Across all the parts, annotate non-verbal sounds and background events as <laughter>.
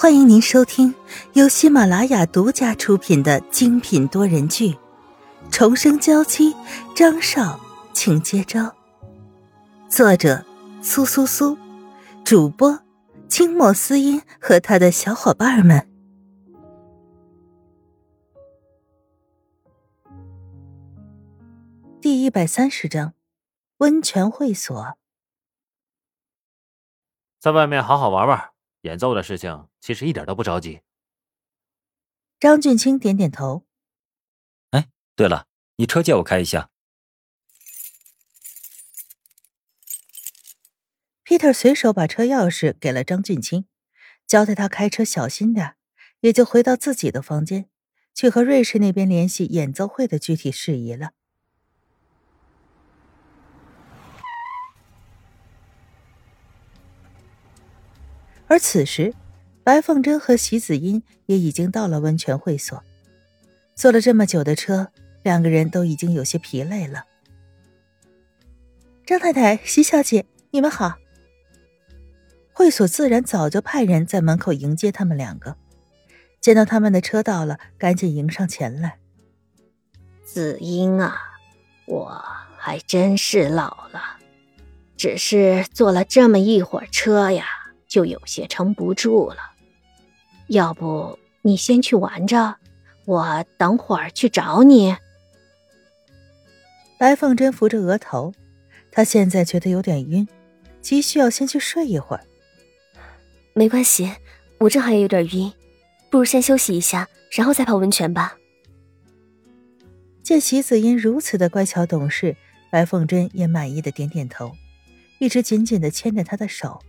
欢迎您收听由喜马拉雅独家出品的精品多人剧《重生娇妻》，张少，请接招。作者：苏苏苏，主播：清墨思音和他的小伙伴们。第一百三十章：温泉会所。在外面好好玩玩。演奏的事情其实一点都不着急。张俊清点点头。哎，对了，你车借我开一下。Peter 随手把车钥匙给了张俊清，交代他开车小心点，也就回到自己的房间，去和瑞士那边联系演奏会的具体事宜了。而此时，白凤珍和席子音也已经到了温泉会所。坐了这么久的车，两个人都已经有些疲累了。张太太、席小姐，你们好。会所自然早就派人在门口迎接他们两个。见到他们的车到了，赶紧迎上前来。子英啊，我还真是老了，只是坐了这么一会儿车呀。就有些撑不住了，要不你先去玩着，我等会儿去找你。白凤珍扶着额头，她现在觉得有点晕，急需要先去睡一会儿。没关系，我正好也有点晕，不如先休息一下，然后再泡温泉吧。见席子音如此的乖巧懂事，白凤珍也满意的点点头，一直紧紧的牵着他的手。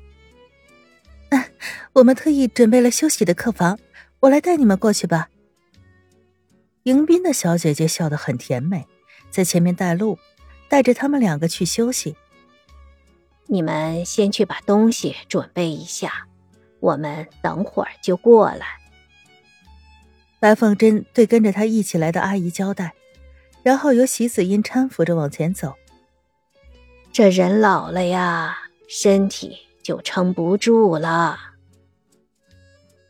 我们特意准备了休息的客房，我来带你们过去吧。迎宾的小姐姐笑得很甜美，在前面带路，带着他们两个去休息。你们先去把东西准备一下，我们等会儿就过来。白凤珍对跟着她一起来的阿姨交代，然后由席子音搀扶着往前走。这人老了呀，身体就撑不住了。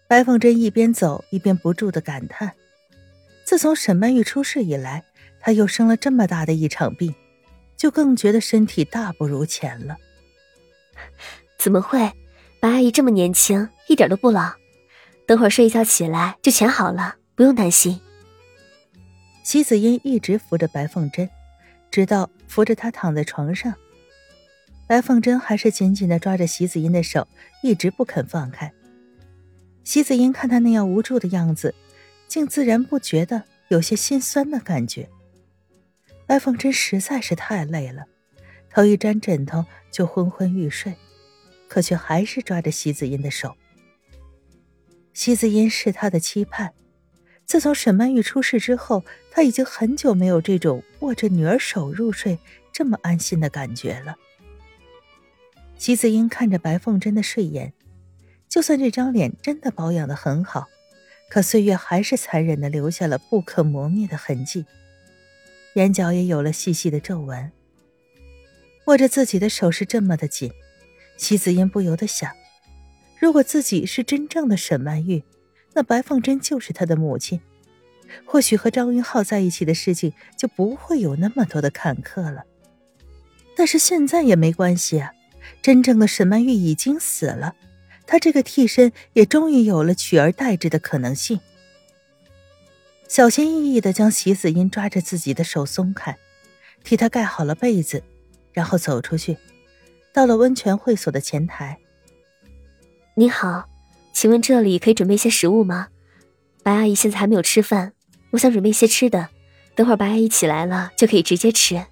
白凤珍一边走一边不住的感叹：“自从沈曼玉出事以来，她又生了这么大的一场病，就更觉得身体大不如前了。<laughs> ”怎么会？白阿姨这么年轻，一点都不老。等会儿睡一觉起来就全好了，不用担心。席子英一直扶着白凤珍，直到扶着她躺在床上。白凤珍还是紧紧的抓着席子英的手，一直不肯放开。席子英看他那样无助的样子，竟自然不觉得有些心酸的感觉。白凤珍实在是太累了，头一沾枕头就昏昏欲睡，可却还是抓着席子英的手。席子英是他的期盼，自从沈曼玉出事之后，他已经很久没有这种握着女儿手入睡这么安心的感觉了。席子英看着白凤珍的睡颜。就算这张脸真的保养的很好，可岁月还是残忍的留下了不可磨灭的痕迹，眼角也有了细细的皱纹。握着自己的手是这么的紧，席子英不由得想：如果自己是真正的沈曼玉，那白凤珍就是她的母亲，或许和张云浩在一起的事情就不会有那么多的坎坷了。但是现在也没关系啊，真正的沈曼玉已经死了。他这个替身也终于有了取而代之的可能性。小心翼翼的将席子音抓着自己的手松开，替他盖好了被子，然后走出去，到了温泉会所的前台。你好，请问这里可以准备一些食物吗？白阿姨现在还没有吃饭，我想准备一些吃的，等会儿白阿姨起来了就可以直接吃。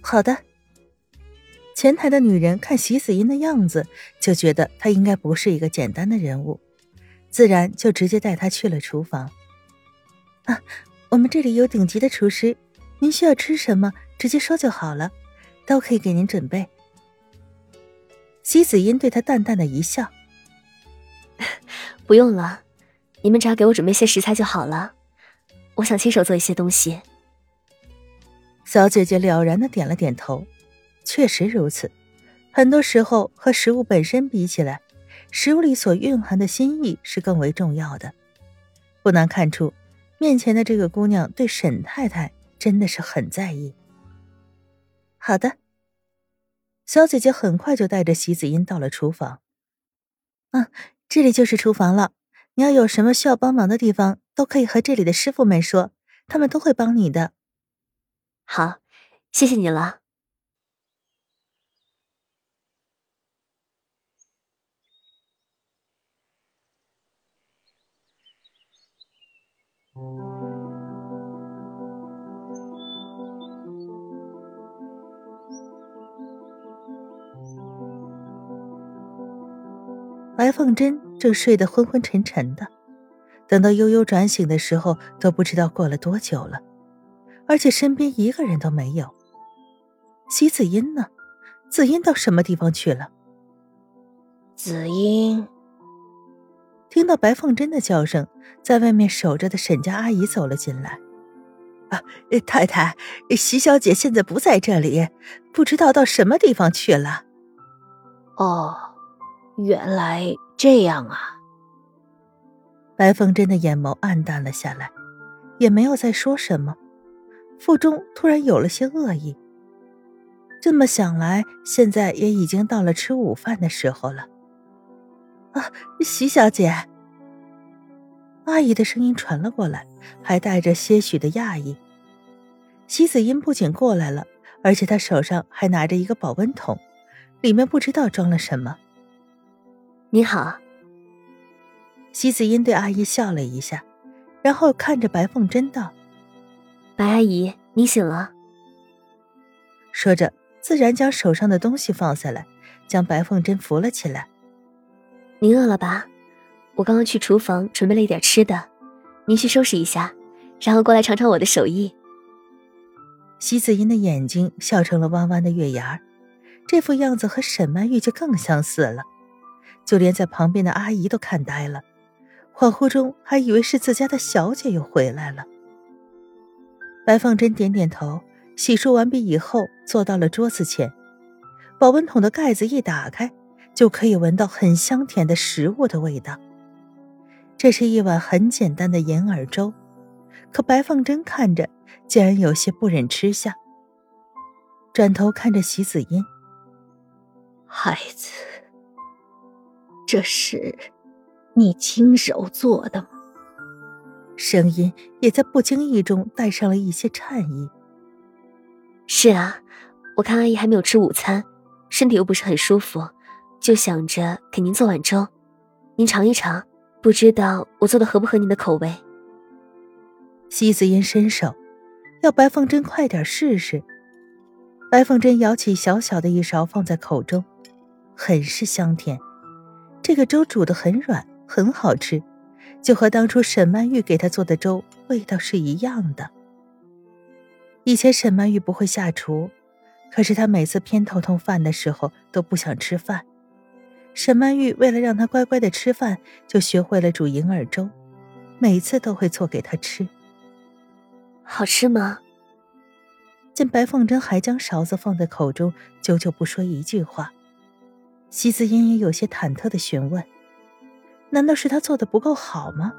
好的。前台的女人看席子音的样子，就觉得她应该不是一个简单的人物，自然就直接带她去了厨房。啊，我们这里有顶级的厨师，您需要吃什么，直接说就好了，都可以给您准备。席子音对他淡淡的一笑：“ <laughs> 不用了，你们只要给我准备些食材就好了，我想亲手做一些东西。”小姐姐了然的点了点头。确实如此，很多时候和食物本身比起来，食物里所蕴含的心意是更为重要的。不难看出，面前的这个姑娘对沈太太真的是很在意。好的，小姐姐很快就带着席子音到了厨房。嗯，这里就是厨房了。你要有什么需要帮忙的地方，都可以和这里的师傅们说，他们都会帮你的。好，谢谢你了。白凤珍正睡得昏昏沉沉的，等到悠悠转醒的时候，都不知道过了多久了，而且身边一个人都没有。席子音呢？子音到什么地方去了？子音听到白凤珍的叫声，在外面守着的沈家阿姨走了进来。啊，太太，席小姐现在不在这里，不知道到什么地方去了。哦。原来这样啊！白凤珍的眼眸暗淡了下来，也没有再说什么，腹中突然有了些恶意。这么想来，现在也已经到了吃午饭的时候了。啊，席小姐！阿姨的声音传了过来，还带着些许的讶异。席子音不仅过来了，而且她手上还拿着一个保温桶，里面不知道装了什么。你好，席子音对阿姨笑了一下，然后看着白凤珍道：“白阿姨，你醒了。”说着，自然将手上的东西放下来，将白凤珍扶了起来。“您饿了吧？我刚刚去厨房准备了一点吃的，您去收拾一下，然后过来尝尝我的手艺。”席子音的眼睛笑成了弯弯的月牙这副样子和沈曼玉就更相似了。就连在旁边的阿姨都看呆了，恍惚中还以为是自家的小姐又回来了。白凤珍点点头，洗漱完毕以后，坐到了桌子前。保温桶的盖子一打开，就可以闻到很香甜的食物的味道。这是一碗很简单的银耳粥，可白凤珍看着，竟然有些不忍吃下。转头看着席子音，孩子。这是你亲手做的吗？声音也在不经意中带上了一些颤意。是啊，我看阿姨还没有吃午餐，身体又不是很舒服，就想着给您做碗粥，您尝一尝，不知道我做的合不合您的口味。西子音伸手，要白凤珍快点试试。白凤珍舀起小小的一勺放在口中，很是香甜。这个粥煮的很软，很好吃，就和当初沈曼玉给她做的粥味道是一样的。以前沈曼玉不会下厨，可是她每次偏头痛犯的时候都不想吃饭。沈曼玉为了让他乖乖的吃饭，就学会了煮银耳粥，每次都会做给他吃。好吃吗？见白凤珍还将勺子放在口中，久久不说一句话。席子英也有些忐忑的询问：“难道是他做的不够好吗？”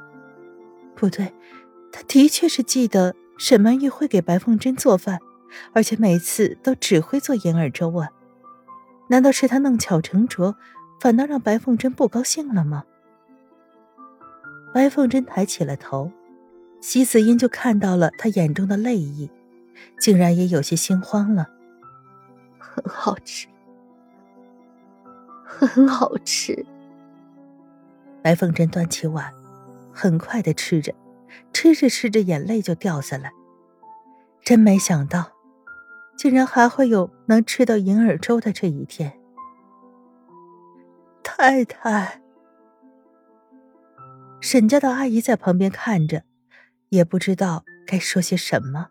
不对，他的确是记得沈曼玉会给白凤珍做饭，而且每次都只会做银耳粥啊。难道是他弄巧成拙，反倒让白凤珍不高兴了吗？白凤珍抬起了头，席子英就看到了她眼中的泪意，竟然也有些心慌了。很好吃。很好吃。白凤珍端起碗，很快的吃着，吃着吃着，眼泪就掉下来。真没想到，竟然还会有能吃到银耳粥的这一天。太太，沈家的阿姨在旁边看着，也不知道该说些什么。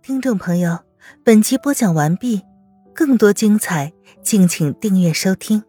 听众朋友，本集播讲完毕，更多精彩，敬请订阅收听。